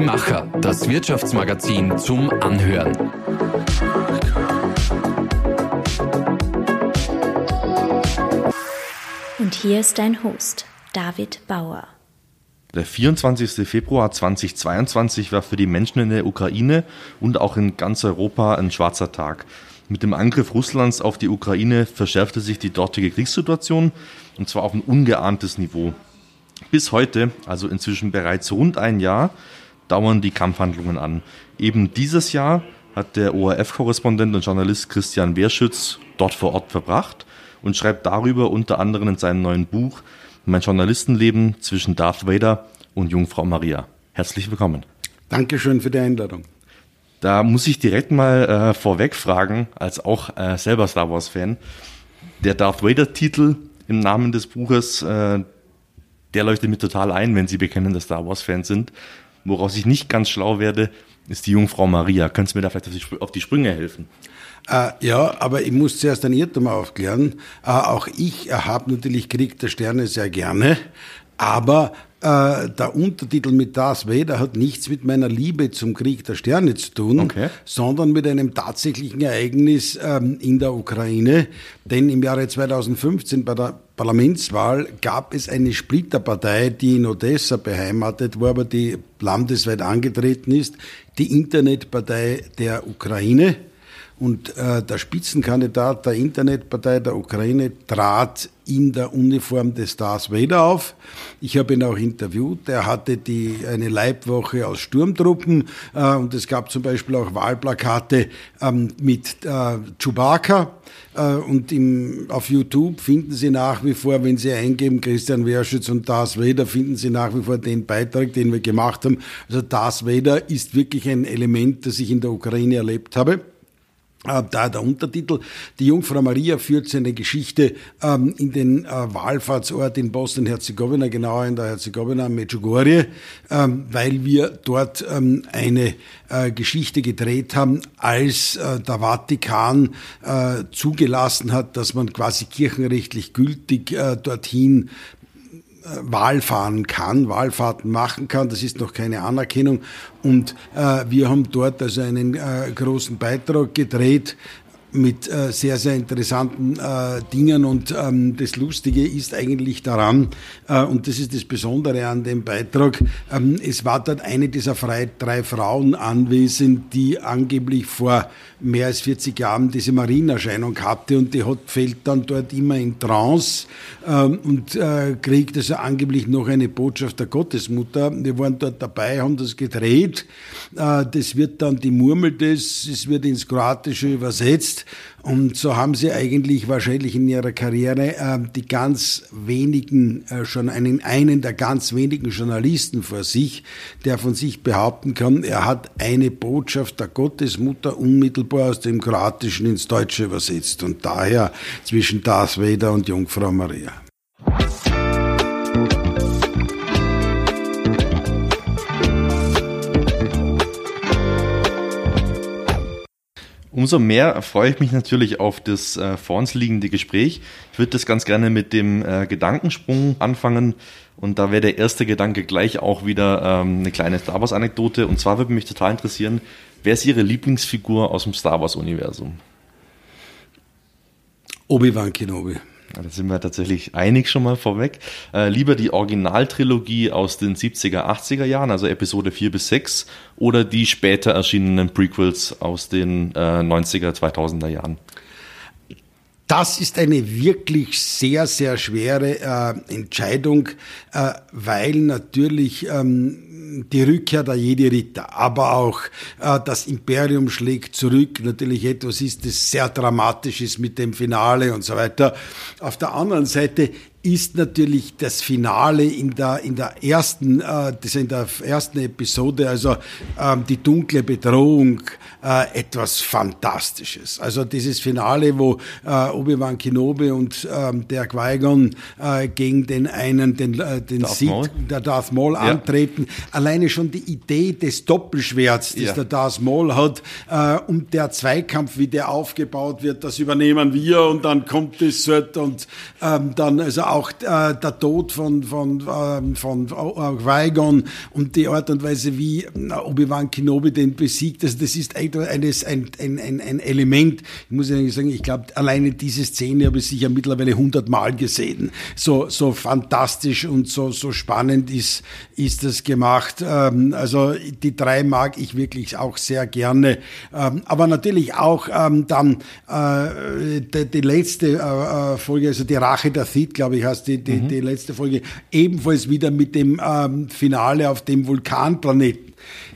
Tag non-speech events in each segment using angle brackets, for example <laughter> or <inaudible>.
Die Macher, das Wirtschaftsmagazin zum Anhören. Und hier ist dein Host, David Bauer. Der 24. Februar 2022 war für die Menschen in der Ukraine und auch in ganz Europa ein schwarzer Tag. Mit dem Angriff Russlands auf die Ukraine verschärfte sich die dortige Kriegssituation und zwar auf ein ungeahntes Niveau. Bis heute, also inzwischen bereits rund ein Jahr, dauern die Kampfhandlungen an. Eben dieses Jahr hat der ORF-Korrespondent und Journalist Christian Wehrschütz dort vor Ort verbracht und schreibt darüber unter anderem in seinem neuen Buch Mein Journalistenleben zwischen Darth Vader und Jungfrau Maria. Herzlich willkommen. Dankeschön für die Einladung. Da muss ich direkt mal äh, vorweg fragen, als auch äh, selber Star Wars-Fan, der Darth Vader-Titel im Namen des Buches, äh, der leuchtet mir total ein, wenn Sie bekennende Star Wars-Fans sind. Woraus ich nicht ganz schlau werde, ist die Jungfrau Maria. Könntest du mir da vielleicht auf die, auf die Sprünge helfen? Äh, ja, aber ich muss zuerst ein Irrtum aufklären. Äh, auch ich habe natürlich Krieg der Sterne sehr gerne, aber äh, der Untertitel mit Darth Vader hat nichts mit meiner Liebe zum Krieg der Sterne zu tun, okay. sondern mit einem tatsächlichen Ereignis ähm, in der Ukraine. Denn im Jahre 2015 bei der Parlamentswahl gab es eine Splitterpartei, die in Odessa beheimatet war, aber die landesweit angetreten ist, die Internetpartei der Ukraine. Und äh, der Spitzenkandidat der Internetpartei der Ukraine trat in der Uniform des Darth Vader auf. Ich habe ihn auch interviewt. Er hatte die, eine Leibwoche aus Sturmtruppen äh, und es gab zum Beispiel auch Wahlplakate ähm, mit äh, Chewbacca. Äh, und im, auf YouTube finden Sie nach wie vor, wenn Sie eingeben Christian Werschütz und Darth Vader, finden Sie nach wie vor den Beitrag, den wir gemacht haben. Also Darth Vader ist wirklich ein Element, das ich in der Ukraine erlebt habe. Äh, da der Untertitel, die Jungfrau Maria führt seine Geschichte ähm, in den äh, Wallfahrtsort in Bosnien-Herzegowina, genauer in der Herzegowina, Medjugorje, ähm, weil wir dort ähm, eine äh, Geschichte gedreht haben, als äh, der Vatikan äh, zugelassen hat, dass man quasi kirchenrechtlich gültig äh, dorthin Wahlfahren kann, Wahlfahrten machen kann. Das ist noch keine Anerkennung. Und äh, wir haben dort also einen äh, großen Beitrag gedreht mit äh, sehr, sehr interessanten äh, Dingen. Und ähm, das Lustige ist eigentlich daran, äh, und das ist das Besondere an dem Beitrag, ähm, es war dort eine dieser drei Frauen anwesend, die angeblich vor mehr als 40 Jahren diese Marienerscheinung hatte und die hat, fällt dann dort immer in Trance ähm, und äh, kriegt also angeblich noch eine Botschaft der Gottesmutter. Wir waren dort dabei, haben das gedreht. Äh, das wird dann, die murmelt es, es wird ins Kroatische übersetzt und so haben sie eigentlich wahrscheinlich in ihrer Karriere äh, die ganz wenigen, äh, schon einen, einen der ganz wenigen Journalisten vor sich, der von sich behaupten kann, er hat eine Botschaft der Gottesmutter unmittelbar aus dem Kroatischen ins Deutsche übersetzt und daher zwischen Darth Vader und Jungfrau Maria. Umso mehr freue ich mich natürlich auf das äh, vor uns liegende Gespräch. Ich würde das ganz gerne mit dem äh, Gedankensprung anfangen. Und da wäre der erste Gedanke gleich auch wieder ähm, eine kleine Star Wars-Anekdote. Und zwar würde mich total interessieren, wer ist Ihre Lieblingsfigur aus dem Star Wars-Universum? Obi-Wan Kenobi. Da sind wir tatsächlich einig schon mal vorweg. Äh, lieber die Originaltrilogie aus den 70er, 80er Jahren, also Episode 4 bis 6, oder die später erschienenen Prequels aus den äh, 90er, 2000er Jahren? Das ist eine wirklich sehr, sehr schwere äh, Entscheidung, äh, weil natürlich ähm, die Rückkehr der Jedi-Ritter, aber auch äh, das Imperium schlägt zurück, natürlich etwas ist, das sehr dramatisch ist mit dem Finale und so weiter. Auf der anderen Seite ist natürlich das Finale in der in der ersten äh, das in der ersten Episode also ähm, die dunkle Bedrohung äh, etwas Fantastisches also dieses Finale wo äh, Obi Wan Kenobi und ähm, der Qui-Gon äh, gegen den einen den äh, den Darth Sith, der Darth Maul ja. antreten alleine schon die Idee des Doppelschwerts das ja. der Darth Maul hat äh, und der Zweikampf wie der aufgebaut wird das übernehmen wir und dann kommt es und ähm, dann also auch äh, der Tod von, von, äh, von Qui-Gon und die Art und Weise, wie äh, Obi-Wan Kenobi den besiegt, also das ist ein, ein, ein, ein Element. Ich muss ehrlich sagen, ich glaube, alleine diese Szene habe ich sicher mittlerweile hundertmal gesehen. So, so fantastisch und so, so spannend ist, ist das gemacht. Ähm, also die drei mag ich wirklich auch sehr gerne. Ähm, aber natürlich auch ähm, dann äh, die, die letzte äh, äh, Folge, also die Rache der Sith, glaube ich, heißt die, die, mhm. die letzte Folge, ebenfalls wieder mit dem ähm, Finale auf dem Vulkanplaneten.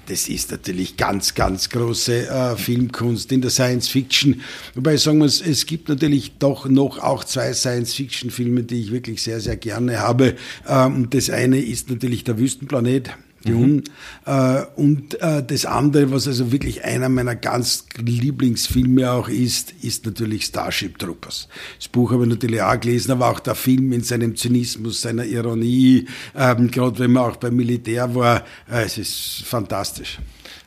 Das ist natürlich ganz, ganz große äh, Filmkunst in der Science Fiction. Wobei sagen wir, es gibt natürlich doch noch auch zwei Science Fiction Filme, die ich wirklich sehr, sehr gerne habe. Ähm, das eine ist natürlich der Wüstenplanet Mhm. Äh, und äh, das andere, was also wirklich einer meiner ganz Lieblingsfilme auch ist, ist natürlich Starship Troopers. Das Buch habe ich natürlich auch gelesen, aber auch der Film in seinem Zynismus, seiner Ironie, ähm, gerade wenn man auch beim Militär war, äh, es ist fantastisch.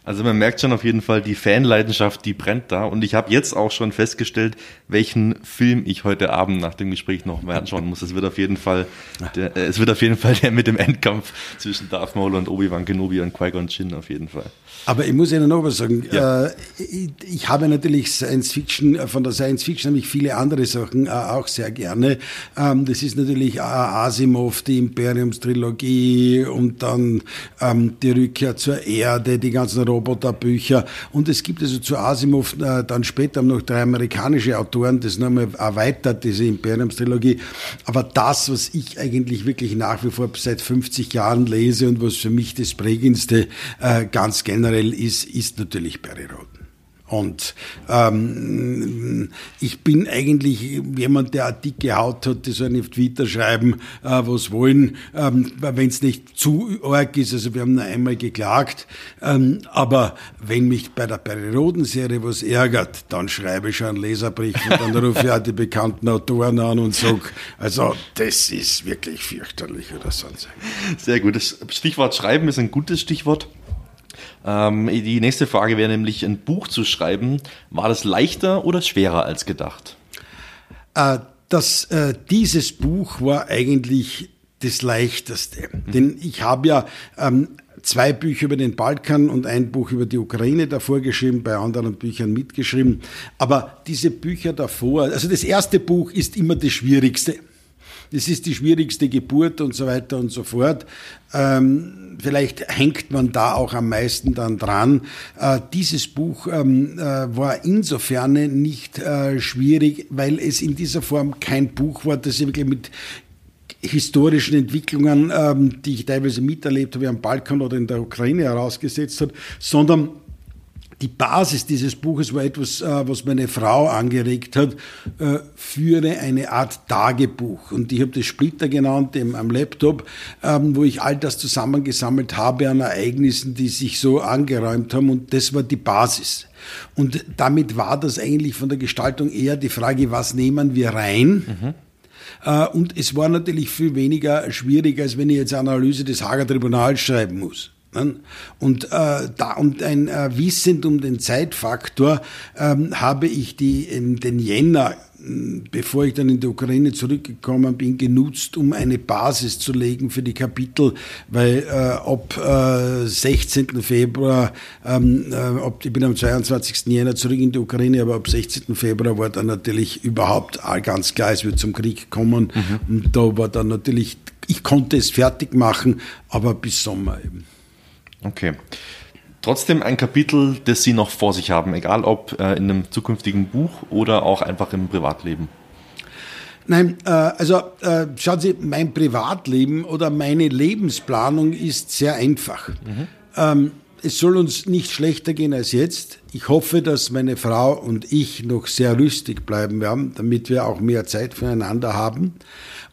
Also man merkt schon auf jeden Fall, die Fanleidenschaft, die brennt da. Und ich habe jetzt auch schon festgestellt, welchen Film ich heute Abend nach dem Gespräch noch mal anschauen muss. Es wird auf jeden Fall, der, äh, es wird auf jeden Fall der mit dem Endkampf zwischen Darth Maul und Obi-Wan Kenobi und Qui-Gon Jinn auf jeden Fall. Aber ich muss Ihnen noch was sagen. Ja. Äh, ich, ich, habe natürlich Science Fiction, äh, von der Science Fiction habe ich viele andere Sachen auch sehr gerne. Ähm, das ist natürlich Asimov, die Imperiumstrilogie und dann ähm, die Rückkehr zur Erde, die ganzen Roboterbücher. Und es gibt also zu Asimov dann später noch drei amerikanische Autoren, das nochmal erweitert, diese Imperiumstrilogie. Aber das, was ich eigentlich wirklich nach wie vor seit 50 Jahren lese und was für mich das prägendste ganz generell ist, ist natürlich Barry Roden. Und ähm, ich bin eigentlich jemand, der eine dicke Haut hat, die soll nicht Twitter schreiben, äh, was wollen, ähm, wenn es nicht zu arg ist. Also wir haben nur einmal geklagt. Ähm, aber wenn mich bei der Periodenserie was ärgert, dann schreibe ich schon einen Leserbrief und dann rufe ich auch die bekannten Autoren an und sage, also das ist wirklich fürchterlich oder sonst. Sehr gut. Das Stichwort Schreiben ist ein gutes Stichwort. Ähm, die nächste Frage wäre nämlich, ein Buch zu schreiben. War das leichter oder schwerer als gedacht? Äh, das, äh, dieses Buch war eigentlich das leichteste. Mhm. Denn ich habe ja ähm, zwei Bücher über den Balkan und ein Buch über die Ukraine davor geschrieben, bei anderen Büchern mitgeschrieben. Aber diese Bücher davor, also das erste Buch ist immer das Schwierigste das ist die schwierigste Geburt und so weiter und so fort. Ähm, vielleicht hängt man da auch am meisten dann dran. Äh, dieses Buch ähm, äh, war insofern nicht äh, schwierig, weil es in dieser Form kein Buch war, das ich wirklich mit historischen Entwicklungen, ähm, die ich teilweise miterlebt habe am Balkan oder in der Ukraine herausgesetzt hat, sondern die Basis dieses Buches war etwas, äh, was meine Frau angeregt hat, äh, führe eine Art Tagebuch. Und ich habe das Splitter genannt am Laptop, ähm, wo ich all das zusammengesammelt habe an Ereignissen, die sich so angeräumt haben. Und das war die Basis. Und damit war das eigentlich von der Gestaltung eher die Frage, was nehmen wir rein? Mhm. Und es war natürlich viel weniger schwierig, als wenn ich jetzt eine Analyse des Hager Tribunals schreiben muss. Und, äh, da, und ein äh, Wissend um den Zeitfaktor ähm, habe ich die, in den Jänner, bevor ich dann in die Ukraine zurückgekommen bin, genutzt, um eine Basis zu legen für die Kapitel, weil äh, ab äh, 16. Februar, ähm, äh, ob, ich bin am 22. Jänner zurück in die Ukraine, aber ab 16. Februar war dann natürlich überhaupt ganz klar, es wird zum Krieg kommen. Mhm. Und da war dann natürlich, ich konnte es fertig machen, aber bis Sommer eben. Okay. Trotzdem ein Kapitel, das Sie noch vor sich haben, egal ob äh, in einem zukünftigen Buch oder auch einfach im Privatleben. Nein, äh, also äh, schauen Sie, mein Privatleben oder meine Lebensplanung ist sehr einfach. Mhm. Ähm, es soll uns nicht schlechter gehen als jetzt. Ich hoffe, dass meine Frau und ich noch sehr rüstig bleiben werden, damit wir auch mehr Zeit füreinander haben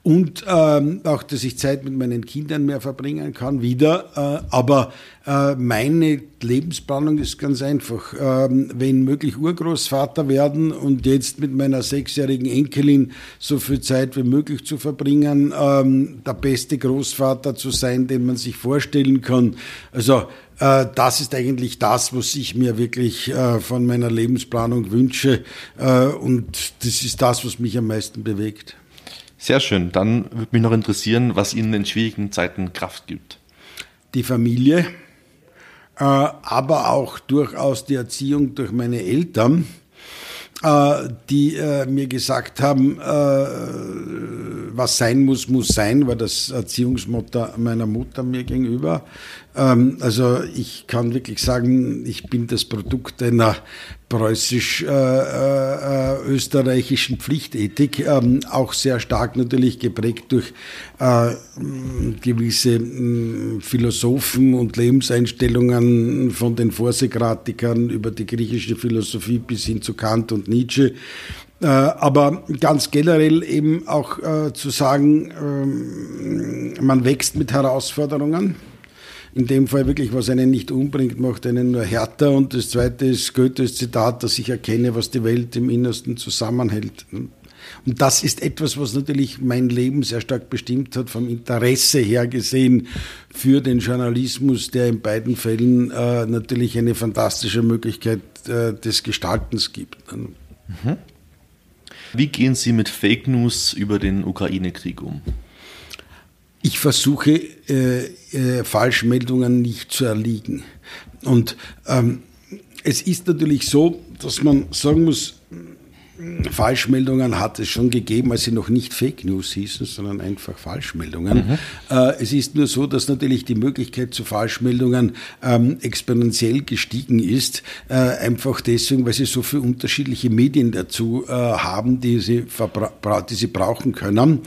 und ähm, auch, dass ich Zeit mit meinen Kindern mehr verbringen kann, wieder. Äh, aber äh, meine Lebensplanung ist ganz einfach. Ähm, wenn möglich Urgroßvater werden und jetzt mit meiner sechsjährigen Enkelin so viel Zeit wie möglich zu verbringen, ähm, der beste Großvater zu sein, den man sich vorstellen kann. Also äh, das ist eigentlich das, was ich mir wirklich äh, von meiner Lebensplanung wünsche. Äh, und das ist das, was mich am meisten bewegt. Sehr schön. Dann würde mich noch interessieren, was Ihnen in schwierigen Zeiten Kraft gibt. Die Familie, äh, aber auch durchaus die Erziehung durch meine Eltern, äh, die äh, mir gesagt haben, was sein muss, muss sein, war das Erziehungsmotto meiner Mutter mir gegenüber. Ähm, also ich kann wirklich sagen, ich bin das Produkt einer preußisch-österreichischen äh, äh, Pflichtethik, ähm, auch sehr stark natürlich geprägt durch äh, gewisse äh, Philosophen und Lebenseinstellungen von den Vorsokratikern über die griechische Philosophie bis hin zu Kant und Nietzsche. Äh, aber ganz generell eben auch äh, zu sagen, ähm, man wächst mit Herausforderungen in dem Fall wirklich, was einen nicht umbringt, macht einen nur härter. Und das zweite ist Goethes Zitat, dass ich erkenne, was die Welt im Innersten zusammenhält. Und das ist etwas, was natürlich mein Leben sehr stark bestimmt hat, vom Interesse her gesehen für den Journalismus, der in beiden Fällen äh, natürlich eine fantastische Möglichkeit äh, des Gestaltens gibt. Mhm. Wie gehen Sie mit Fake News über den Ukraine-Krieg um? Ich versuche, äh, äh, Falschmeldungen nicht zu erliegen. Und ähm, es ist natürlich so, dass man sagen muss, Falschmeldungen hat es schon gegeben, als sie noch nicht Fake News hießen, sondern einfach Falschmeldungen. Mhm. Äh, es ist nur so, dass natürlich die Möglichkeit zu Falschmeldungen ähm, exponentiell gestiegen ist, äh, einfach deswegen, weil sie so viele unterschiedliche Medien dazu äh, haben, die sie, die sie brauchen können.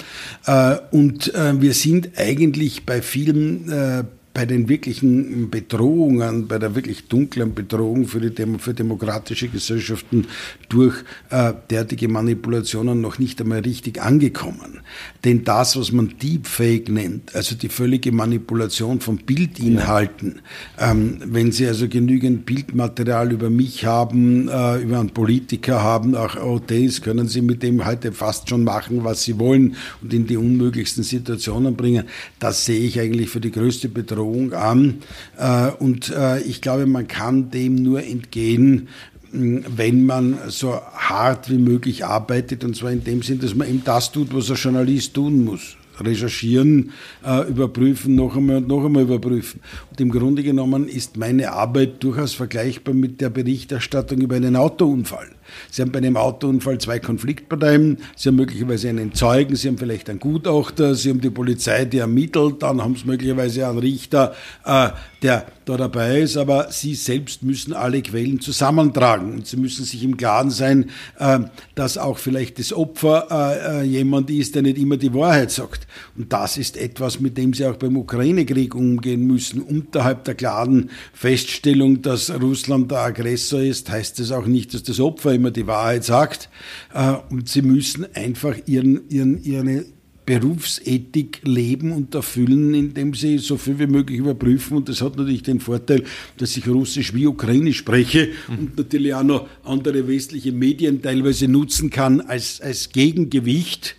Äh, und äh, wir sind eigentlich bei vielen äh, bei den wirklichen Bedrohungen, bei der wirklich dunklen Bedrohung für, die Demo, für demokratische Gesellschaften durch äh, derartige Manipulationen noch nicht einmal richtig angekommen. Denn das, was man Deepfake nennt, also die völlige Manipulation von Bildinhalten, ja. ähm, wenn Sie also genügend Bildmaterial über mich haben, äh, über einen Politiker haben, auch OTs, können Sie mit dem heute fast schon machen, was Sie wollen und in die unmöglichsten Situationen bringen. Das sehe ich eigentlich für die größte Bedrohung Bedrohung an. Äh, und äh, ich glaube, man kann dem nur entgehen, wenn man so hart wie möglich arbeitet, und zwar in dem Sinn, dass man eben das tut, was ein Journalist tun muss. Recherchieren, äh, überprüfen, noch einmal und noch einmal überprüfen. Und im Grunde genommen ist meine Arbeit durchaus vergleichbar mit der Berichterstattung über einen Autounfall. Sie haben bei einem Autounfall zwei Konfliktparteien, Sie haben möglicherweise einen Zeugen, Sie haben vielleicht einen Gutachter, Sie haben die Polizei, die ermittelt, dann haben Sie möglicherweise einen Richter, äh, der da dabei ist, aber Sie selbst müssen alle Quellen zusammentragen und Sie müssen sich im Klaren sein, äh, dass auch vielleicht das Opfer äh, äh jemand ist, der nicht immer die Wahrheit sagt. Und das ist etwas, mit dem Sie auch beim Ukraine-Krieg umgehen müssen. Unterhalb der klaren Feststellung, dass Russland der Aggressor ist, heißt es auch nicht, dass das Opfer immer die Wahrheit sagt. Äh, und Sie müssen einfach ihren, ihren, ihre Berufsethik leben und erfüllen, indem sie so viel wie möglich überprüfen. Und das hat natürlich den Vorteil, dass ich Russisch wie Ukrainisch spreche und natürlich auch noch andere westliche Medien teilweise nutzen kann als, als Gegengewicht.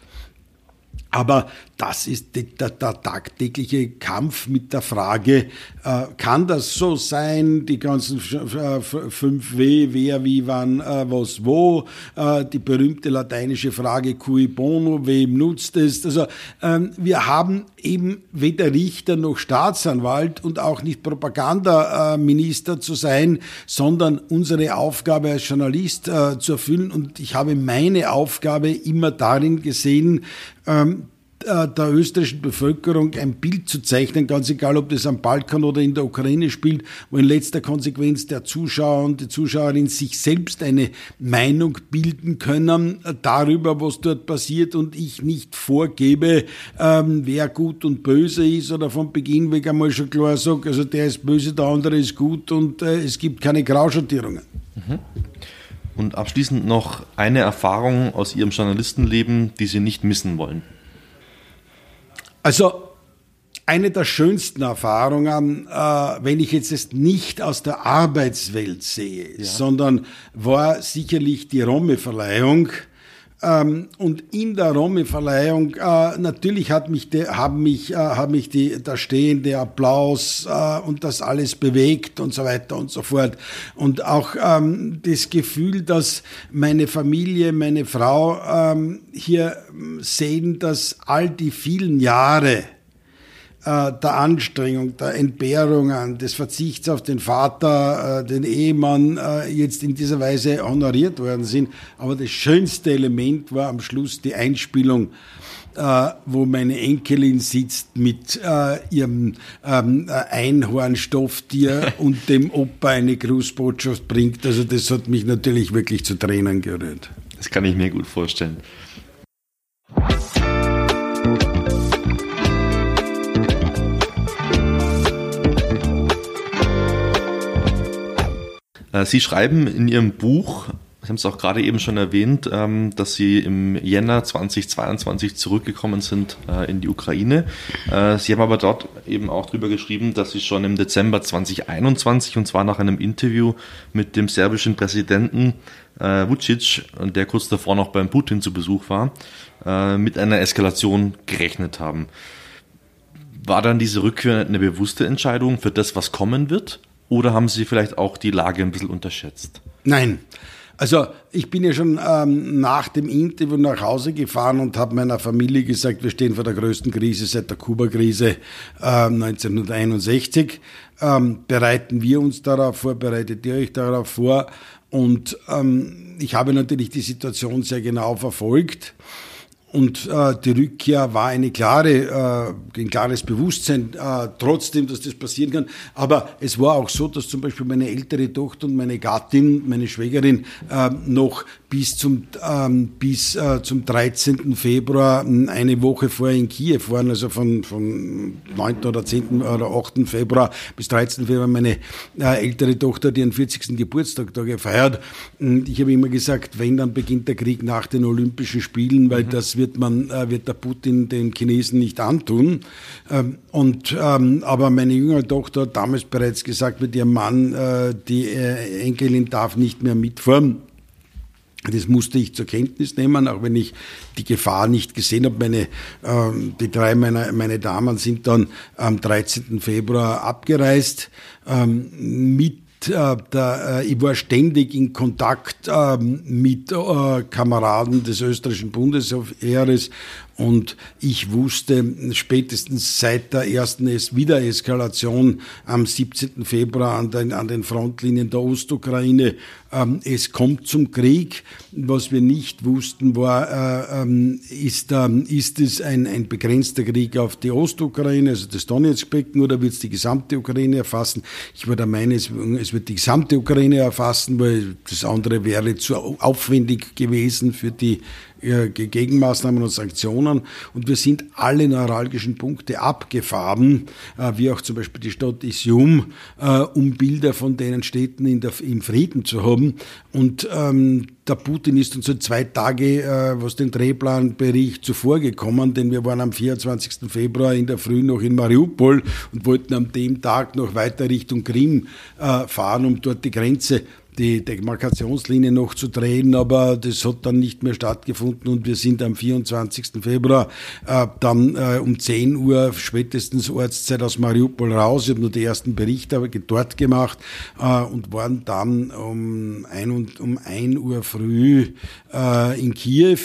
Aber das ist der, der, tagtägliche Kampf mit der Frage, äh, kann das so sein, die ganzen äh, fünf W, wer, wie, wann, äh, was, wo, äh, die berühmte lateinische Frage cui bono, wem nutzt es. Also ähm, wir haben eben weder Richter noch Staatsanwalt und auch nicht Propagandaminister zu sein, sondern unsere Aufgabe als Journalist äh, zu erfüllen. Und ich habe meine Aufgabe immer darin gesehen, ähm, äh, der österreichischen Bevölkerung ein Bild zu zeichnen, ganz egal, ob das am Balkan oder in der Ukraine spielt, wo in letzter Konsequenz der Zuschauer und die Zuschauerin sich selbst eine Meinung bilden können äh, darüber, was dort passiert und ich nicht vorgebe, ähm, wer gut und böse ist oder von Beginn weg einmal schon klar sage, also der ist böse, der andere ist gut und äh, es gibt keine Grauschattierungen. Mhm. Und abschließend noch eine Erfahrung aus Ihrem Journalistenleben, die Sie nicht missen wollen. Also eine der schönsten Erfahrungen, äh, wenn ich jetzt es nicht aus der Arbeitswelt sehe, ja. sondern war sicherlich die Romme-Verleihung Ähm, und in der Romy-Verleihung äh, natürlich hat mich, de, haben mich, äh, haben mich die, der stehende Applaus äh, und das alles bewegt und so weiter und so fort. Und auch ähm, das Gefühl, dass meine Familie, meine Frau ähm, hier sehen, dass all die vielen Jahre der Anstrengung, der Entbehrungen, des Verzichts auf den Vater, äh, den Ehemann äh, jetzt in dieser Weise honoriert worden sind. Aber das schönste Element war am Schluss die Einspielung wo meine Enkelin sitzt mit äh, ihrem ähm, Einhornstofftier <laughs> und dem Opa eine Grußbotschaft bringt. Also das hat mich natürlich wirklich zu Tränen gerührt. Das kann ich mir gut vorstellen. Sie schreiben in Ihrem Buch, Sie haben es auch gerade eben schon erwähnt, ähm, dass Sie im Jänner 2022 zurückgekommen sind äh, in die Ukraine. Äh, Sie haben aber dort eben auch drüber geschrieben, dass Sie schon im Dezember 2021, und zwar nach einem Interview mit dem serbischen Präsidenten Vucic, der kurz davor noch beim Putin zu Besuch war, mit einer Eskalation gerechnet haben. War dann diese Rückkehr eine bewusste Entscheidung für das, was kommen wird? Oder haben Sie vielleicht auch die Lage ein bisschen unterschätzt? Nein. Also ich bin ja schon ähm, nach dem Interview nach Hause gefahren und habe meiner Familie gesagt, wir stehen vor der größten Krise seit der Kuba-Krise äh, 1961. Ähm, bereiten wir uns darauf vor, bereitet ihr euch darauf vor? Und ähm, ich habe natürlich die Situation sehr genau verfolgt. Und äh, die Rückkehr war eine klare, äh, ein klares Bewusstsein, äh, trotzdem, dass das passieren kann. Aber es war auch so, dass zum Beispiel meine ältere Tochter und meine Gattin, meine Schwägerin, äh, noch bis zum, ähm, bis äh, zum 13. Februar eine Woche vorher in Kiew waren, also von, von 9. oder 10. oder 8. Februar bis 13. Februar meine äh, ältere Tochter die ihren 40. Geburtstag da gefeiert. Und ich habe immer gesagt, wenn, dann beginnt der Krieg nach den Olympischen Spielen, weil mhm. das wird man, äh, wird der Putin den Chinesen nicht antun. Ähm, und, ähm, aber meine jüngere Tochter hat damals bereits gesagt mit ihrem Mann, äh, die äh, Enkelin darf nicht mehr mitfahren. Das musste ich zur Kenntnis nehmen, auch wenn ich die Gefahr nicht gesehen habe. Meine, ähm, die drei meiner meine Damen sind dann am 13. Februar abgereist ähm, mit äh, der, äh, ich war ständig in Kontakt äh, mit äh, Kameraden des österreichischen Bundesheeres und ich wusste spätestens seit der ersten Wiedereskalation am 17. Februar an den, an den Frontlinien der Ostukraine, ähm, es kommt zum Krieg. Was wir nicht wussten, war, äh, ähm, ist, ähm, ist es ein, ein begrenzter Krieg auf die Ostukraine, also das Donetsk-Becken, oder wird es die gesamte Ukraine erfassen? Ich Meinung, es, es wird die gesamte Ukraine erfassen, weil das andere wäre zu aufwendig gewesen für die Gegenmaßnahmen und Sanktionen. Und wir sind alle neuralgischen Punkte abgefahren, äh, wie auch zum Beispiel die Stadt Isium, äh, um Bilder von denen Städten in der, im Frieden zu haben. Und ähm, der Putin ist uns so zwei Tage, äh, was den Drehplanbericht zuvor gekommen, denn wir waren am 24. Februar in der Früh noch in Mariupol und wollten am dem Tag noch weiter Richtung Krim äh, fahren, um dort die Grenze die Demarkationslinie noch zu drehen, aber das hat dann nicht mehr stattgefunden und wir sind am 24. Februar äh, dann äh, um 10 Uhr spätestens Ortszeit aus Mariupol raus. Ich habe nur die ersten Berichte dort gemacht äh, und waren dann um 1, um 1 Uhr früh äh, in Kiew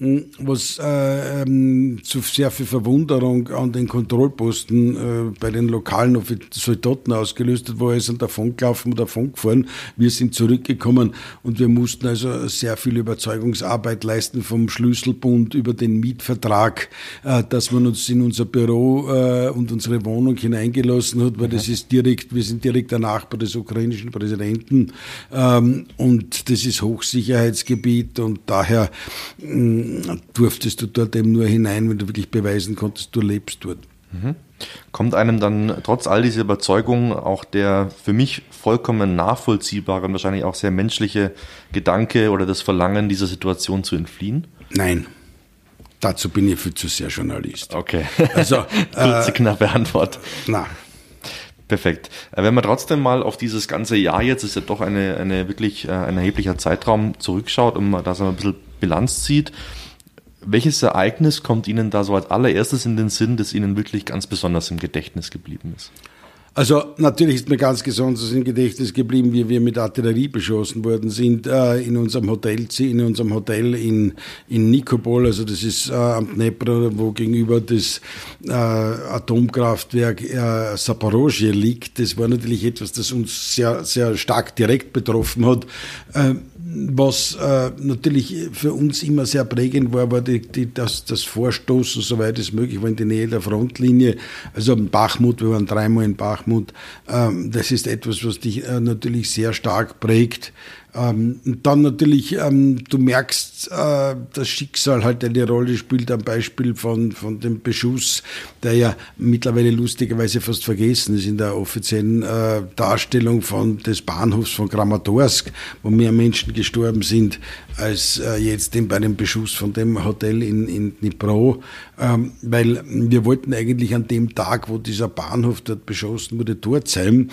was äh, ähm, zu sehr viel Verwunderung an den Kontrollposten äh, bei den lokalen Soldaten ausgelöst hat, wo ist an davon gelaufen und davon gefahren. Wir sind zurückgekommen und wir mussten also sehr viel Überzeugungsarbeit leisten vom Schlüsselbund über den Mietvertrag, äh, dass man uns in unser Büro äh, und unsere Wohnung hineingelassen hat, weil mhm. das ist direkt, wir sind direkt der Nachbar des ukrainischen Präsidenten ähm, und das ist Hochsicherheitsgebiet und daher mh, durftest du dort eben nur hinein, wenn du wirklich beweisen konntest, du lebst dort. Mhm. Kommt einem dann trotz all dieser Überzeugung auch der für mich vollkommen nachvollziehbare und wahrscheinlich auch sehr menschliche Gedanke oder das Verlangen, dieser Situation zu entfliehen? Nein. Dazu bin ich viel zu sehr Journalist. Okay. Also, <laughs> Kurze, äh, knappe Antwort. Na. Perfekt. Äh, wenn man trotzdem mal auf dieses ganze Jahr jetzt, ist ja doch eine, eine wirklich äh, ein erheblicher Zeitraum zurückschaut, um das ein bisschen Bilanz zieht. Welches Ereignis kommt Ihnen da so als allererstes in den Sinn, das Ihnen wirklich ganz besonders im Gedächtnis geblieben ist? Also natürlich ist mir ganz besonders im Gedächtnis geblieben, wie wir mit Artillerie beschossen worden sind äh, in unserem Hotel, in unserem Hotel in, in Nikopol, also das ist äh, am Dnepr, wo gegenüber das äh, Atomkraftwerk äh, Saporosje liegt. Das war natürlich etwas, das uns sehr, sehr stark direkt betroffen hat. Was äh, natürlich für uns immer sehr prägend war, war die, die, das, das Vorstoßen, soweit es möglich war, in die Nähe der Frontlinie. Also in Bachmut, wir waren dreimal in Bachmut. Ähm, das ist etwas, was dich äh, natürlich sehr stark prägt. Ähm, und dann natürlich, ähm, du merkst, äh, das Schicksal halt eine Rolle spielt am Beispiel von, von dem Beschuss, der ja mittlerweile lustigerweise fast vergessen ist in der offiziellen äh, Darstellung von, des Bahnhofs von Kramatorsk, wo mehr Menschen gestorben sind als äh, jetzt bei dem Beschuss von dem Hotel in, in Dnipro, ähm, weil wir wollten eigentlich an dem Tag, wo dieser Bahnhof dort beschossen wurde, dort sein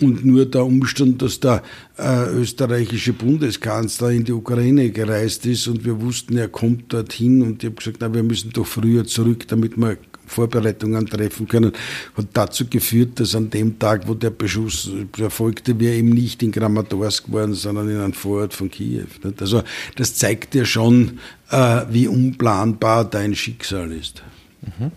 und nur der Umstand, dass der äh, österreichische Bundeskanzler in die Ukraine gereist ist und wir wussten, er kommt dorthin und ich habe gesagt, na, wir müssen doch früher zurück, damit wir Vorbereitungen treffen können, hat dazu geführt, dass an dem Tag, wo der Beschuss erfolgte, wir eben nicht in Kramatorsk waren, sondern in einem Vorort von Kiew. Also das zeigt ja schon, äh, wie unplanbar dein Schicksal ist. Mhm.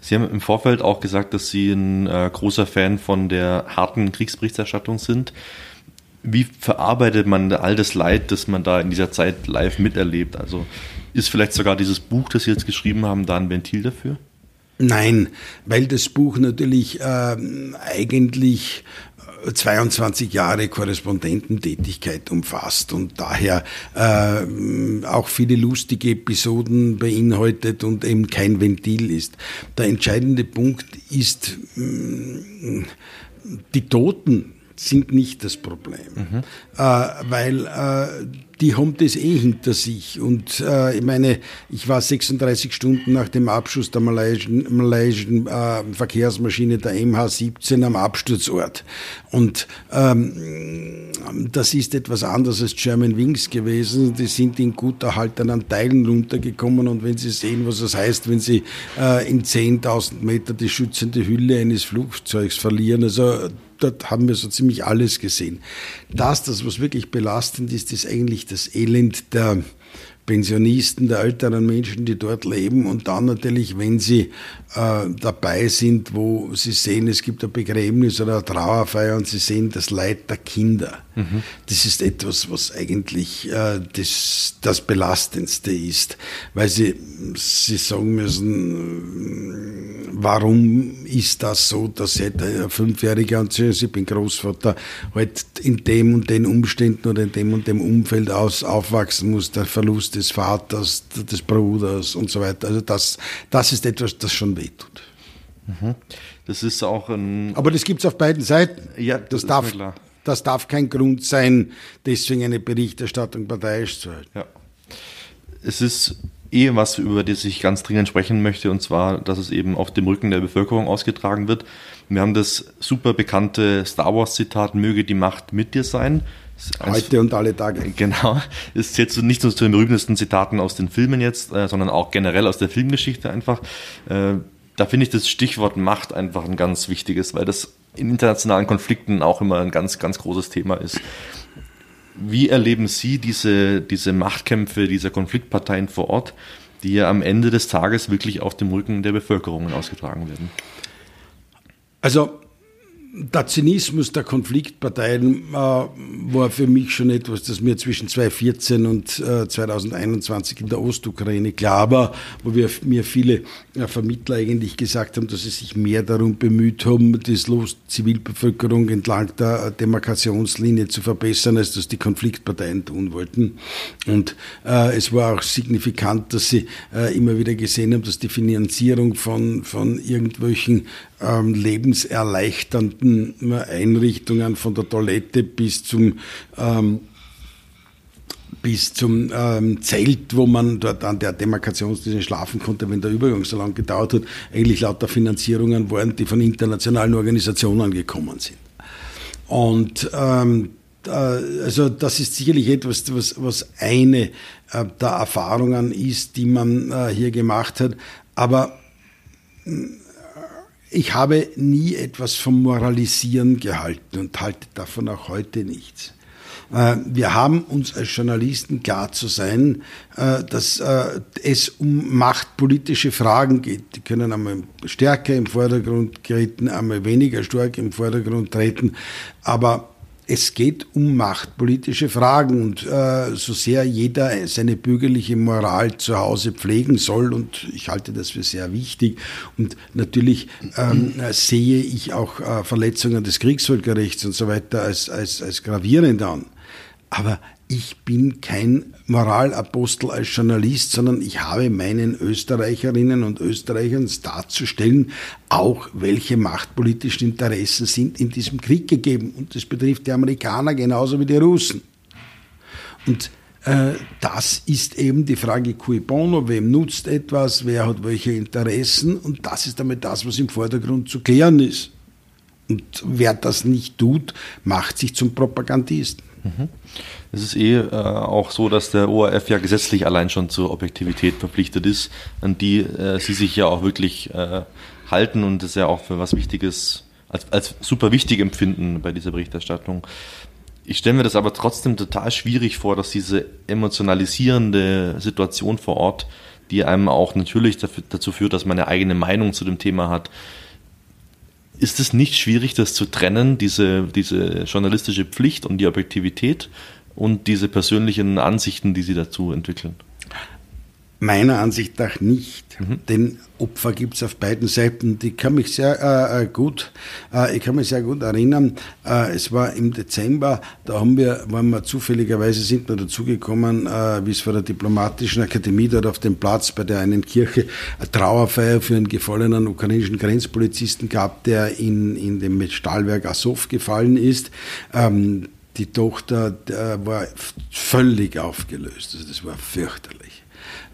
Sie haben im Vorfeld auch gesagt, dass Sie ein äh, großer Fan von der harten Kriegsberichterstattung sind. Wie verarbeitet man all das Leid, das man da in dieser Zeit live miterlebt? Also ist vielleicht sogar dieses Buch, das Sie jetzt geschrieben haben, da ein Ventil dafür? Nein, weil das Buch natürlich äh, eigentlich 22 Jahre Korrespondententätigkeit umfasst und daher äh, auch viele lustige Episoden beinhaltet und eben kein Ventil ist. Der entscheidende Punkt ist, äh, die Toten sind nicht das Problem, mhm. äh, weil äh, die haben das eh hinter sich. Und äh, ich meine, ich war 36 Stunden nach dem Abschuss der malaiischen, malaiischen äh, Verkehrsmaschine der MH17 am Absturzort. Und ähm, das ist etwas anderes als German Wings gewesen. Die sind in gut erhaltenen Teilen runtergekommen. Und wenn Sie sehen, was das heißt, wenn Sie äh, in 10.000 Meter die schützende Hülle eines Flugzeugs verlieren, also dort haben wir so ziemlich alles gesehen. Das, das was wirklich belastend ist, ist eigentlich das Elend der Pensionisten, der älteren Menschen, die dort leben und dann natürlich, wenn sie äh, dabei sind, wo sie sehen, es gibt ein Begräbnis oder eine Trauerfeier und sie sehen das Leid der Kinder. Mhm. Das ist etwas, was eigentlich äh, das, das Belastendste ist, weil sie, sie sagen müssen, warum ist das so, dass ein Fünfjähriger und ich bin Großvater, halt in dem und den Umständen oder in dem und dem Umfeld aus, aufwachsen muss, der Verlust des Vaters, des Bruders und so weiter. Also das, das ist etwas, das schon wehtut. Mhm. Das ist auch ein. Aber das gibt es auf beiden Seiten. Ja, das, das darf, das darf kein Grund sein, deswegen eine Berichterstattung parteiisch zu halten. Ja. Es ist eh was, über das ich ganz dringend sprechen möchte, und zwar, dass es eben auf dem Rücken der Bevölkerung ausgetragen wird. Wir haben das super bekannte Star Wars-Zitat, möge die Macht mit dir sein. Heute und alle Tage. <laughs> Genau. Ist jetzt nicht nur zu den berühmtesten Zitaten aus den Filmen jetzt, äh, sondern auch generell aus der Filmgeschichte einfach. Äh, da finde ich das Stichwort Macht einfach ein ganz wichtiges, weil das in internationalen Konflikten auch immer ein ganz, ganz großes Thema ist. Wie erleben Sie diese, diese Machtkämpfe dieser Konfliktparteien vor Ort, die ja am Ende des Tages wirklich auf dem Rücken der Bevölkerungen ausgetragen werden? Also der Zynismus der Konfliktparteien äh, war für mich schon etwas, das mir zwischen 2014 und äh, 2021 in der Ostukraine klar war, wo wir mir viele äh, Vermittler eigentlich gesagt haben, dass sie sich mehr darum bemüht haben, Los Zivilbevölkerung entlang der Demarkationslinie zu verbessern, als das die Konfliktparteien tun wollten. Und äh, es war auch signifikant, dass sie äh, immer wieder gesehen haben, dass die Finanzierung von, von irgendwelchen ähm, lebenserleichternden Einrichtungen von der Toilette bis zum ähm, bis zum ähm, Zelt, wo man dort an der Demarkationslinie schlafen konnte, wenn der Übergang so lange gedauert hat, eigentlich lauter Finanzierungen waren, die von internationalen Organisationen gekommen sind. Und ähm, also das ist sicherlich etwas, was, was eine der Erfahrungen ist, die man hier gemacht hat. Aber ich habe nie etwas vom Moralisieren gehalten und halte davon auch heute nichts. Äh, wir haben uns als Journalisten klar zu sein, äh, dass äh, es um machtpolitische Fragen geht. Die können einmal stärker im Vordergrund treten, einmal weniger stark im Vordergrund treten. Aber es geht um machtpolitische Fragen und äh, so sehr jeder seine bürgerliche Moral zu Hause pflegen soll und ich halte das für sehr wichtig und natürlich ähm, sehe ich auch äh, Verletzungen des Kriegsvölkerrechts und so weiter als, als, als gravierend an. Aber ich bin kein Moralapostel als Journalist, sondern ich habe meinen Österreicherinnen und Österreichern darzustellen, auch welche machtpolitischen Interessen sind in diesem Krieg gegeben. Und das betrifft die Amerikaner genauso wie die Russen. Und äh, das ist eben die Frage cui bono, wem nutzt etwas, wer hat welche Interessen und das ist damit das, was im Vordergrund zu klären ist. Und wer das nicht tut, macht sich zum Propagandisten. Es ist eh äh, auch so, dass der ORF ja gesetzlich allein schon zur Objektivität verpflichtet ist, an die äh, sie sich ja auch wirklich äh, halten und das ja auch für was Wichtiges, als, als super wichtig empfinden bei dieser Berichterstattung. Ich stelle mir das aber trotzdem total schwierig vor, dass diese emotionalisierende Situation vor Ort, die einem auch natürlich dafür, dazu führt, dass man eine eigene Meinung zu dem Thema hat, ist es nicht schwierig, das zu trennen, diese, diese journalistische Pflicht und die Objektivität und diese persönlichen Ansichten, die Sie dazu entwickeln? Meiner Ansicht nach nicht, mhm. denn Opfer gibt es auf beiden Seiten. Ich kann mich sehr äh, äh, gut, äh, ich kann mich sehr gut erinnern. Äh, es war im Dezember, da haben wir, waren wir zufälligerweise sind wir dazugekommen, äh, wie es vor der diplomatischen Akademie dort auf dem Platz bei der einen Kirche eine Trauerfeier für einen gefallenen ukrainischen Grenzpolizisten gab, der in in dem Stahlwerk Azov gefallen ist. Ähm, die Tochter war völlig aufgelöst. Also das war fürchterlich.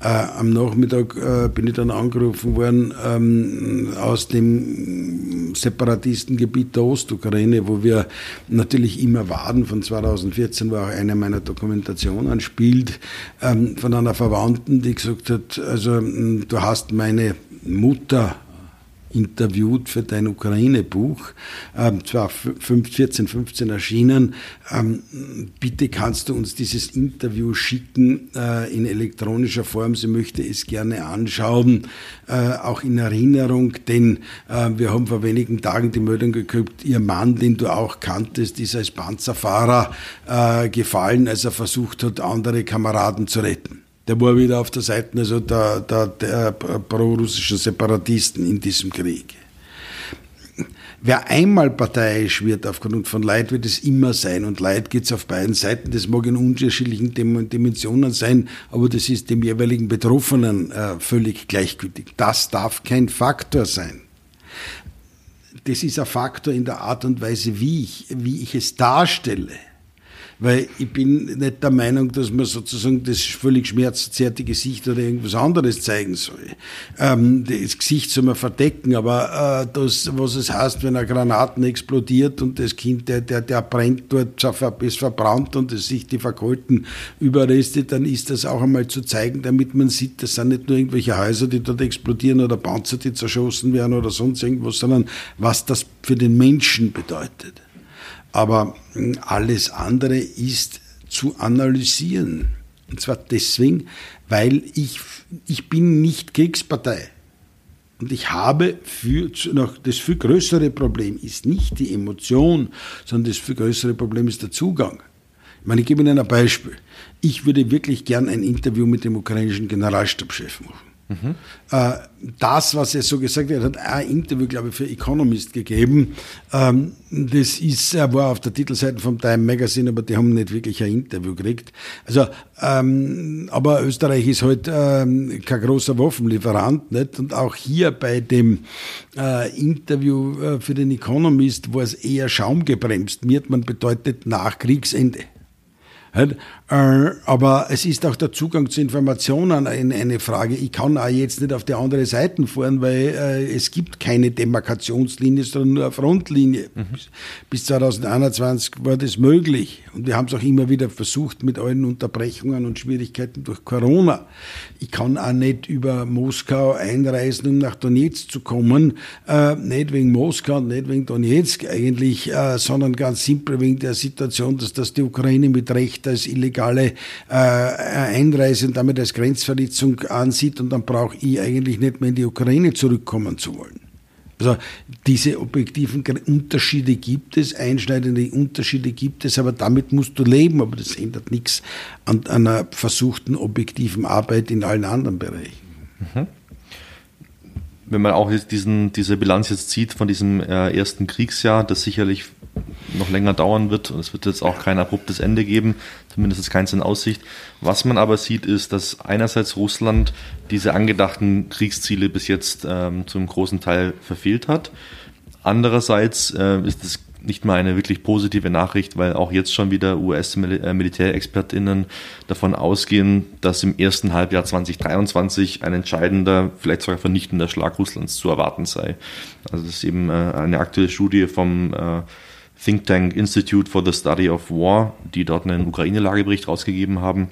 Äh, am Nachmittag äh, bin ich dann angerufen worden ähm, aus dem Separatistengebiet der Ostukraine, wo wir natürlich immer waren. Von 2014 war auch eine meiner Dokumentationen spielt, ähm, von einer Verwandten, die gesagt hat, also du hast meine Mutter interviewt für dein Ukraine-Buch, ähm, zwar 14, 15 erschienen. Ähm, bitte kannst du uns dieses Interview schicken äh, in elektronischer Form. Sie möchte es gerne anschauen, äh, auch in Erinnerung, denn äh, wir haben vor wenigen Tagen die Meldung gekriegt, ihr Mann, den du auch kanntest, ist als Panzerfahrer äh, gefallen, als er versucht hat, andere Kameraden zu retten der war wieder auf der Seite also der, der, der pro-russischen Separatisten in diesem Krieg. Wer einmal parteiisch wird aufgrund von Leid, wird es immer sein. Und Leid gibt es auf beiden Seiten. Das mag in unterschiedlichen Dimensionen sein, aber das ist dem jeweiligen Betroffenen äh, völlig gleichgültig. Das darf kein Faktor sein. Das ist ein Faktor in der Art und Weise, wie ich, wie ich es darstelle weil ich bin nicht der Meinung, dass man sozusagen das völlig schmerzzerte Gesicht oder irgendwas anderes zeigen soll. Ähm, das Gesicht soll man verdecken, aber äh, das, was es heißt, wenn eine Granaten explodiert und das Kind, der, der, der brennt dort, ist verbrannt und es sich die verkohlten Überreste, dann ist das auch einmal zu zeigen, damit man sieht, das sind nicht nur irgendwelche Häuser, die dort explodieren oder Panzer, die zerschossen werden oder sonst irgendwas, sondern was das für den Menschen bedeutet. Aber alles andere ist zu analysieren. Und zwar deswegen, weil ich, ich bin nicht Kriegspartei. Und ich habe für, noch, das viel größere Problem ist nicht die Emotion, sondern das viel größere Problem ist der Zugang. Ich meine, ich gebe Ihnen ein Beispiel. Ich würde wirklich gern ein Interview mit dem ukrainischen Generalstabschef machen. Mhm. Das, was er so gesagt hat, hat ein Interview, glaube ich, für Economist gegeben. Ähm, das ist, er war auf der Titelseite vom Time Magazine, aber die haben nicht wirklich ein Interview gekriegt. Also, ähm, aber Österreich ist halt kein großer Waffenlieferant, nicht? Und auch hier bei dem äh, Interview äh, für den Economist war es eher schaumgebremst. Mir hat man bedeutet nach Kriegsende. Äh, aber es ist auch der Zugang zu Informationen eine Frage. Ich kann auch jetzt nicht auf die andere Seite fahren, weil äh, es gibt keine Demarkationslinie, sondern nur eine Frontlinie. Mhm. Bis 2021 war das möglich. Und wir haben es auch immer wieder versucht mit allen Unterbrechungen und Schwierigkeiten durch Corona. Ich kann auch nicht über Moskau einreisen, um nach Donetsk zu kommen. Äh, nicht wegen Moskau und nicht wegen Donetsk eigentlich, sondern ganz simpel wegen der Situation, dass das die Ukraine mit Recht als illegale äh, Einreise und damit als Grenzverletzung ansieht und dann brauche ich eigentlich nicht mehr in die Ukraine zurückkommen zu wollen. Also diese objektiven Unterschiede gibt es, einschneidende Unterschiede gibt es, aber damit musst du leben, aber das ändert nichts an einer versuchten objektiven Arbeit in allen anderen Bereichen. Mhm. Wenn man auch diesen, diese Bilanz jetzt zieht von diesem äh, ersten Kriegsjahr, das sicherlich noch länger dauern wird. Und es wird jetzt auch kein abruptes Ende geben, zumindest ist keins in Aussicht. Was man aber sieht, ist, dass einerseits Russland diese angedachten Kriegsziele bis jetzt ähm, zum großen Teil verfehlt hat. Andererseits äh, ist es nicht mal eine wirklich positive Nachricht, weil auch jetzt schon wieder US-MilitärexpertInnen davon ausgehen, dass im ersten Halbjahr 2023 ein entscheidender, vielleicht sogar vernichtender Schlag Russlands zu erwarten sei. Also das ist eben äh, eine aktuelle Studie vom äh, Think Tank Institute for the Study of War, die dort einen Ukraine-Lagebericht rausgegeben haben.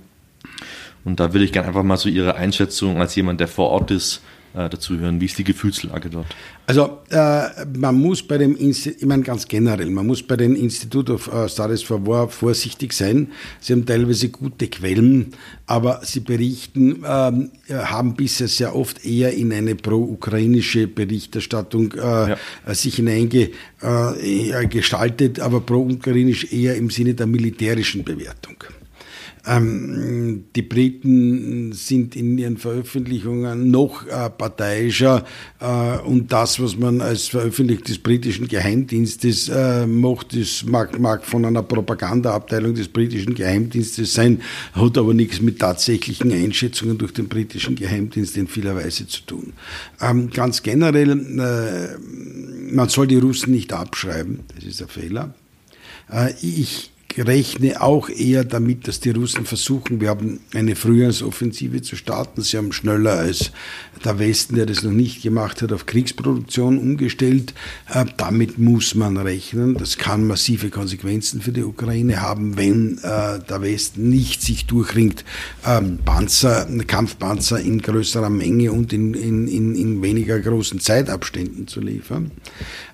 Und da würde ich gerne einfach mal so Ihre Einschätzung als jemand, der vor Ort ist, äh, dazu hören. Wie ist die Gefühlslage dort? Also äh, man muss bei dem, Insti ich meine ganz generell, man muss bei den Institute of uh, Studies for War vorsichtig sein. Sie haben teilweise gute Quellen, aber sie berichten, ähm, äh, haben bisher sehr oft eher in eine pro-ukrainische Berichterstattung äh, ja. sich hineingestaltet, äh, aber pro-ukrainisch eher im Sinne der militärischen Bewertung. Ähm, die Briten sind in ihren Veröffentlichungen noch äh, parteiischer äh, und das, was man als veröffentlicht des britischen Geheimdienstes äh, macht, das mag, mag von einer Propagandaabteilung des britischen Geheimdienstes sein, hat aber nichts mit tatsächlichen Einschätzungen durch den britischen Geheimdienst in vieler Weise zu tun. Ähm, ganz generell, äh, man soll die Russen nicht abschreiben, das ist ein Fehler. Äh, ich rechne auch eher damit, dass die Russen versuchen, wir haben eine Frühjahrsoffensive zu starten. Sie haben schneller als der Westen, der das noch nicht gemacht hat, auf Kriegsproduktion umgestellt. Äh, damit muss man rechnen. Das kann massive Konsequenzen für die Ukraine haben, wenn äh, der Westen nicht sich durchringt, ähm, Panzer, Kampfpanzer in größerer Menge und in, in, in, in weniger großen Zeitabständen zu liefern.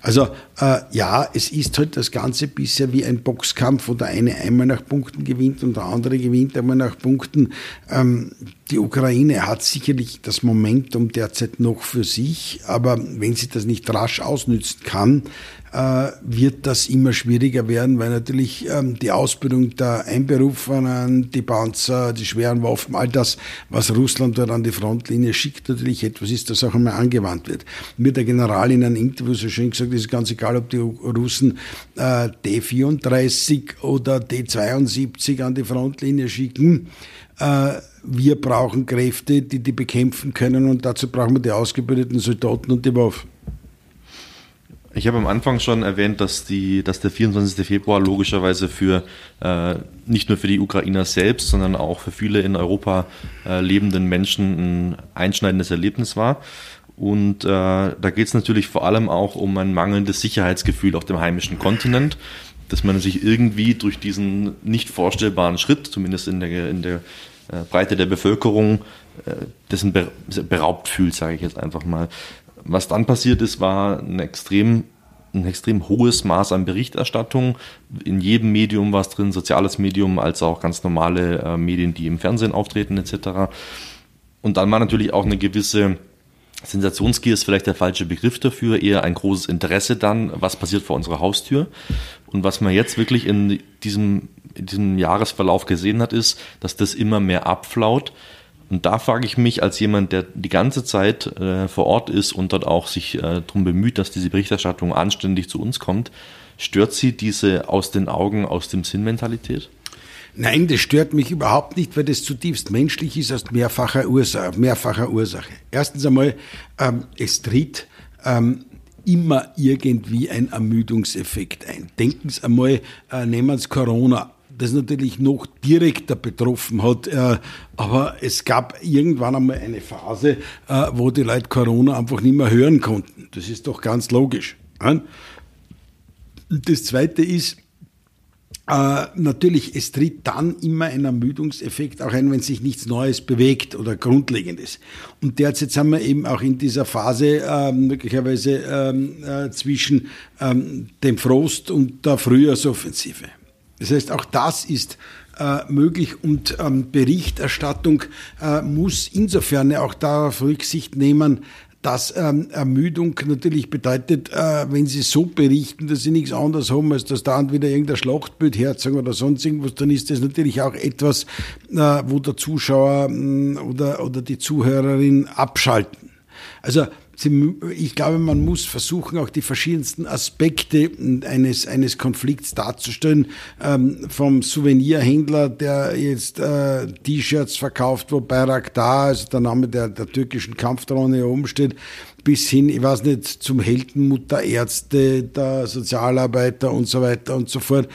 Also äh, ja, es ist halt das Ganze bisher wie ein Boxkampf, wo der eine einmal nach Punkten gewinnt und der andere gewinnt einmal nach Punkten. Ähm, die Ukraine hat sicherlich das Momentum derzeit noch für sich, aber wenn sie das nicht rasch ausnützen kann, wird das immer schwieriger werden, weil natürlich ähm, die Ausbildung der Einberufenen, die Panzer, die schweren Waffen, all das, was Russland dort an die Frontlinie schickt, natürlich etwas ist, das auch einmal angewandt wird. Mir der General in einem Interview so schön gesagt, es ist ganz egal, ob die Russen äh, D34 oder D72 an die Frontlinie schicken. Äh, wir brauchen Kräfte, die die bekämpfen können und dazu brauchen wir die ausgebildeten Soldaten und die Waffen. Ich habe am Anfang schon erwähnt, dass, die, dass der 24. Februar logischerweise für äh, nicht nur für die Ukrainer selbst, sondern auch für viele in Europa äh, lebenden Menschen ein einschneidendes Erlebnis war. Und äh, da geht es natürlich vor allem auch um ein mangelndes Sicherheitsgefühl auf dem heimischen Kontinent, dass man sich irgendwie durch diesen nicht vorstellbaren Schritt, zumindest in der, in der äh, Breite der Bevölkerung, äh, dessen beraubt fühlt, sage ich jetzt einfach mal. Was dann passiert ist, war ein extrem, ein extrem hohes Maß an Berichterstattung. In jedem Medium war es drin, soziales Medium als auch ganz normale äh, Medien, die im Fernsehen auftreten etc. Und dann war natürlich auch eine gewisse Sensationsgier ist vielleicht der falsche Begriff dafür, eher ein großes Interesse dann, was passiert vor unserer Haustür. Und was man jetzt wirklich in diesem, in diesem Jahresverlauf gesehen hat, ist, dass das immer mehr abflaut und da frage ich mich als jemand, der die ganze Zeit äh, vor Ort ist und dort auch sich äh, darum bemüht, dass diese Berichterstattung anständig zu uns kommt, stört Sie diese aus den Augen, aus dem Sinn Mentalität? Nein, das stört mich überhaupt nicht, weil das zutiefst menschlich ist aus mehrfacher Ursache. Mehrfacher Ursache. Erstens einmal, ähm, es tritt ähm, immer irgendwie ein Ermüdungseffekt ein. Denken Sie einmal, äh, nehmen Sie Corona das natürlich noch direkter betroffen hat. Äh, aber es gab irgendwann einmal eine Phase, äh, wo die Leute Corona einfach nicht mehr hören konnten. Das ist doch ganz logisch. Das Zweite ist, äh, natürlich, es tritt dann immer ein Ermüdungseffekt auch ein, wenn sich nichts Neues bewegt oder Grundlegendes. Und derzeit sind wir eben auch in dieser Phase äh, möglicherweise ähm, äh, zwischen ähm, dem Frost und der Frühjahrsoffensive. Das heißt, auch das ist äh, möglich und ähm, Berichterstattung äh, muss insofern auch darauf Rücksicht nehmen, dass ähm, Ermüdung natürlich bedeutet, äh, wenn sie so berichten, dass sie nichts anderes haben, als dass da wieder irgendein Schlachtbild herzeigen oder sonst irgendwas, dann ist das natürlich auch etwas, äh, wo der Zuschauer mh, oder, oder die Zuhörerin abschalten. Also ich glaube, man muss versuchen, auch die verschiedensten Aspekte eines, eines Konflikts darzustellen. Ähm, vom Souvenirhändler, der jetzt äh, T-Shirts verkauft, wo Bayraktar, also der Name der, der türkischen Kampfdrohne oben steht, bis hin, ich weiß nicht, zum Heldenmutter, Ärzte, der Sozialarbeiter und so weiter und so fort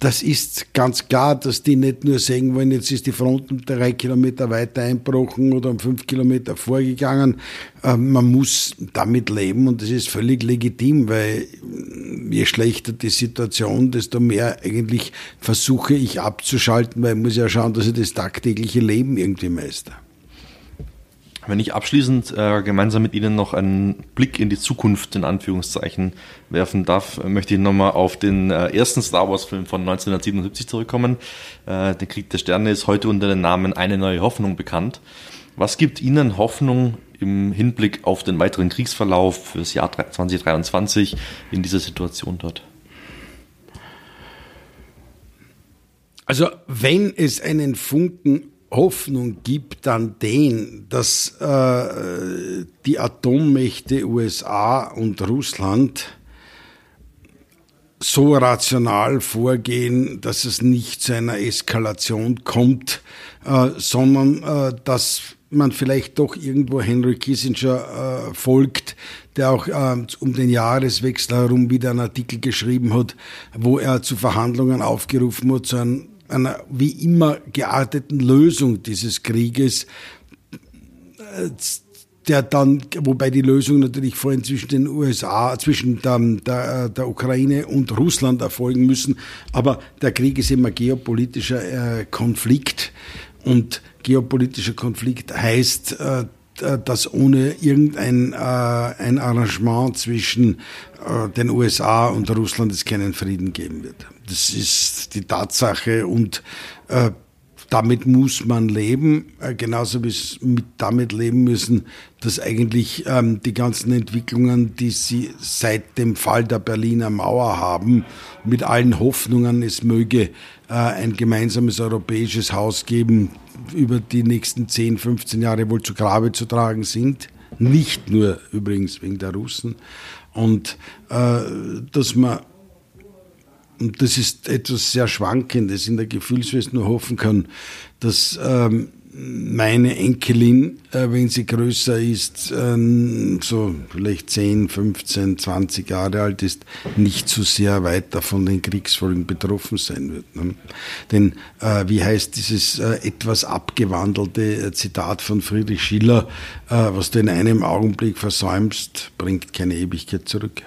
das ist ganz klar, dass die nicht nur sagen wollen, jetzt ist die Front um drei Kilometer weiter einbrochen oder um fünf Kilometer vorgegangen. Ähm, man muss damit leben und das ist völlig legitim, weil je schlechter die Situation, desto mehr eigentlich versuche ich abzuschalten, weil ich muss ja schauen, dass ich das tagtägliche Leben irgendwie meister. Wenn ich abschließend äh, gemeinsam mit Ihnen noch einen Blick in die Zukunft in Anführungszeichen werfen darf, möchte ich nochmal auf den äh, ersten Star Wars-Film von 1977 zurückkommen. Äh, der Krieg der Sterne ist heute unter dem Namen Eine neue Hoffnung bekannt. Was gibt Ihnen Hoffnung im Hinblick auf den weiteren Kriegsverlauf fürs Jahr 2023 in dieser Situation dort? Also wenn es einen Funken Hoffnung gibt dann den, dass äh, die Atommächte USA und Russland so rational vorgehen, dass es nicht zu einer Eskalation kommt, äh, sondern äh, dass man vielleicht doch irgendwo Henry Kissinger äh, folgt, der auch äh, um den Jahreswechsel herum wieder einen Artikel geschrieben hat, wo er zu Verhandlungen aufgerufen hat, zu einem einer wie immer gearteten Lösung dieses Krieges, der dann, wobei die Lösung natürlich vorhin zwischen den USA, zwischen der, der, der Ukraine und Russland erfolgen müssen. Aber der Krieg ist immer geopolitischer äh, Konflikt und geopolitischer Konflikt heißt, äh, dass ohne irgendein äh, ein Arrangement zwischen äh, den USA und Russland es keinen Frieden geben wird. Das ist die Tatsache und äh, damit muss man leben, äh, genauso wie es mit damit leben müssen, dass eigentlich ähm, die ganzen Entwicklungen, die sie seit dem Fall der Berliner Mauer haben, mit allen Hoffnungen, es möge äh, ein gemeinsames europäisches Haus geben, über die nächsten 10, 15 Jahre wohl zu Grabe zu tragen sind. Nicht nur übrigens wegen der Russen. Und äh, dass man und das ist etwas sehr Schwankendes in der Gefühlswelt nur hoffen kann, dass ähm, meine Enkelin, äh, wenn sie größer ist, ähm, so vielleicht 10, 15, 20 Jahre alt ist, nicht so sehr weiter von den Kriegsfolgen betroffen sein wird. Ne? Denn äh, wie heißt dieses äh, etwas abgewandelte Zitat von Friedrich Schiller, was du in einem Augenblick versäumst, bringt keine Ewigkeit zurück.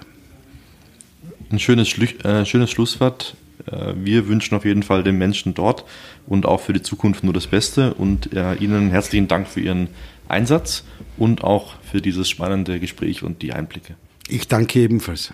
Ein schönes, Schlu äh, schönes Schlusswort. Äh, wir wünschen auf jeden Fall den Menschen dort und auch für die Zukunft nur das Beste und äh, Ihnen herzlichen Dank für Ihren Einsatz und auch für dieses spannende Gespräch und die Einblicke. Ich danke ebenfalls.